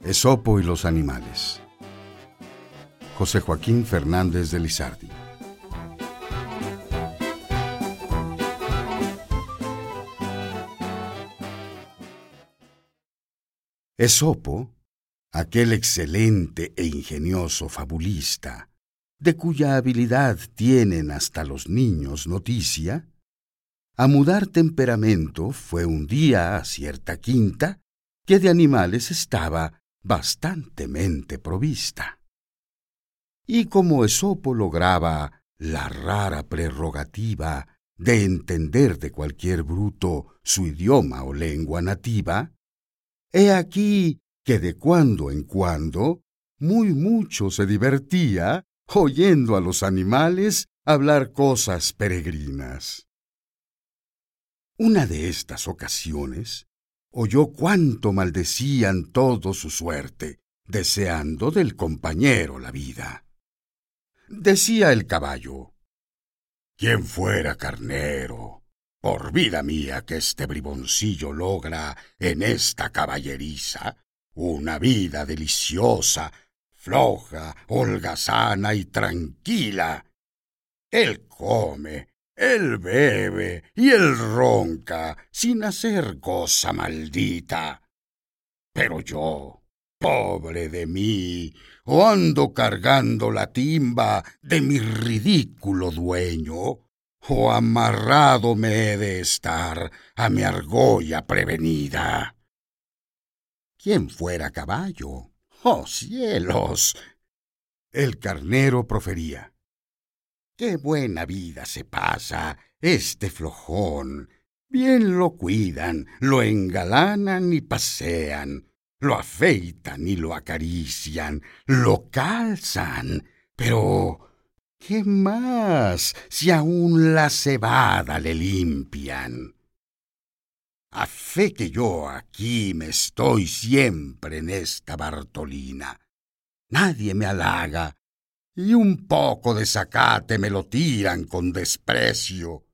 Esopo y los animales. José Joaquín Fernández de Lizardi. Esopo, aquel excelente e ingenioso fabulista, de cuya habilidad tienen hasta los niños noticia, a mudar temperamento fue un día a cierta quinta que de animales estaba bastantemente provista. Y como Esopo lograba la rara prerrogativa de entender de cualquier bruto su idioma o lengua nativa, He aquí que de cuando en cuando muy mucho se divertía oyendo a los animales hablar cosas peregrinas. Una de estas ocasiones oyó cuánto maldecían todo su suerte, deseando del compañero la vida. Decía el caballo, ¿Quién fuera carnero? Por vida mía que este briboncillo logra en esta caballeriza una vida deliciosa, floja, holgazana y tranquila. Él come, él bebe y él ronca sin hacer cosa maldita. Pero yo, pobre de mí, o ando cargando la timba de mi ridículo dueño, o amarrado me he de estar a mi argolla prevenida. ¿Quién fuera caballo? ¡Oh cielos! El carnero profería. Qué buena vida se pasa este flojón. Bien lo cuidan, lo engalanan y pasean, lo afeitan y lo acarician, lo calzan, pero ¿Qué más si aún la cebada le limpian? A fe que yo aquí me estoy siempre en esta Bartolina. Nadie me halaga, y un poco de zacate me lo tiran con desprecio.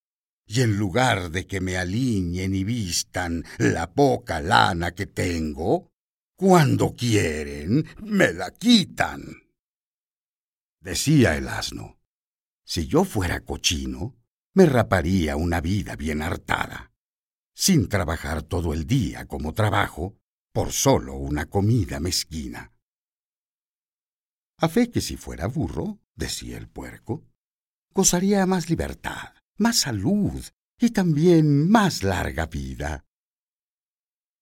Y en lugar de que me aliñen y vistan la poca lana que tengo, cuando quieren me la quitan. Decía el asno, si yo fuera cochino, me raparía una vida bien hartada, sin trabajar todo el día como trabajo, por solo una comida mezquina. A fe que si fuera burro, decía el puerco, gozaría más libertad, más salud y también más larga vida.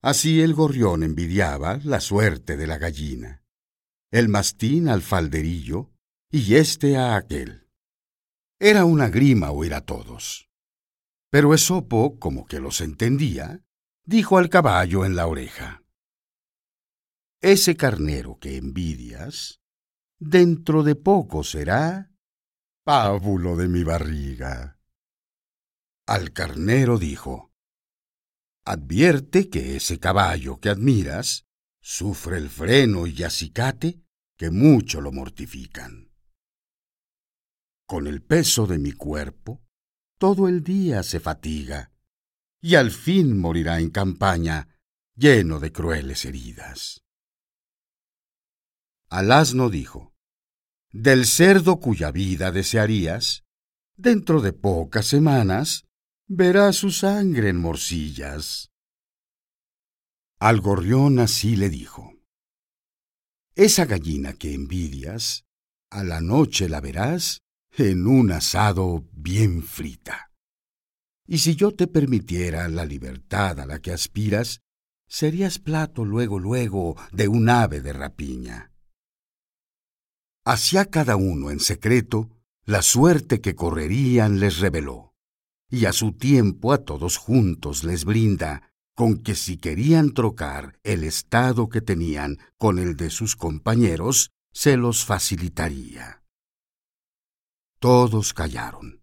Así el gorrión envidiaba la suerte de la gallina, el mastín al falderillo y éste a aquel. Era una grima oír a todos. Pero Esopo, como que los entendía, dijo al caballo en la oreja, Ese carnero que envidias, dentro de poco será pábulo de mi barriga. Al carnero dijo, Advierte que ese caballo que admiras sufre el freno y acicate que mucho lo mortifican con el peso de mi cuerpo, todo el día se fatiga, y al fin morirá en campaña lleno de crueles heridas. Al asno dijo, Del cerdo cuya vida desearías, dentro de pocas semanas verás su sangre en morcillas. Al gorrión así le dijo, Esa gallina que envidias, a la noche la verás en un asado bien frita. Y si yo te permitiera la libertad a la que aspiras, serías plato luego luego de un ave de rapiña. Hacia cada uno en secreto la suerte que correrían les reveló, y a su tiempo a todos juntos les brinda, con que si querían trocar el estado que tenían con el de sus compañeros, se los facilitaría. Todos callaron.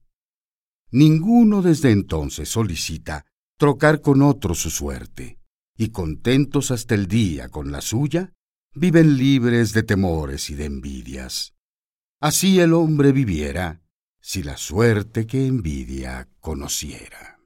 Ninguno desde entonces solicita trocar con otro su suerte, y contentos hasta el día con la suya, viven libres de temores y de envidias. Así el hombre viviera, si la suerte que envidia conociera.